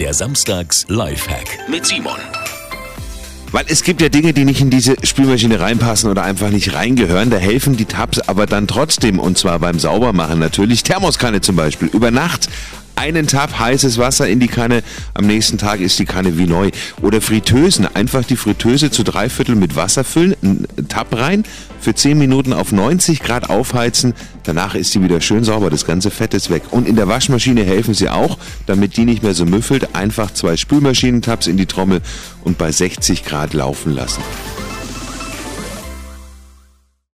Der Samstags Lifehack mit Simon. Weil es gibt ja Dinge, die nicht in diese Spülmaschine reinpassen oder einfach nicht reingehören. Da helfen die Tabs aber dann trotzdem. Und zwar beim Saubermachen natürlich. Thermoskanne zum Beispiel. Über Nacht einen Tab heißes Wasser in die Kanne, am nächsten Tag ist die Kanne wie neu. Oder Fritteusen, einfach die Fritteuse zu drei Viertel mit Wasser füllen, einen Tab rein, für 10 Minuten auf 90 Grad aufheizen, danach ist die wieder schön sauber, das ganze Fett ist weg. Und in der Waschmaschine helfen sie auch, damit die nicht mehr so müffelt, einfach zwei Spülmaschinentabs in die Trommel und bei 60 Grad laufen lassen.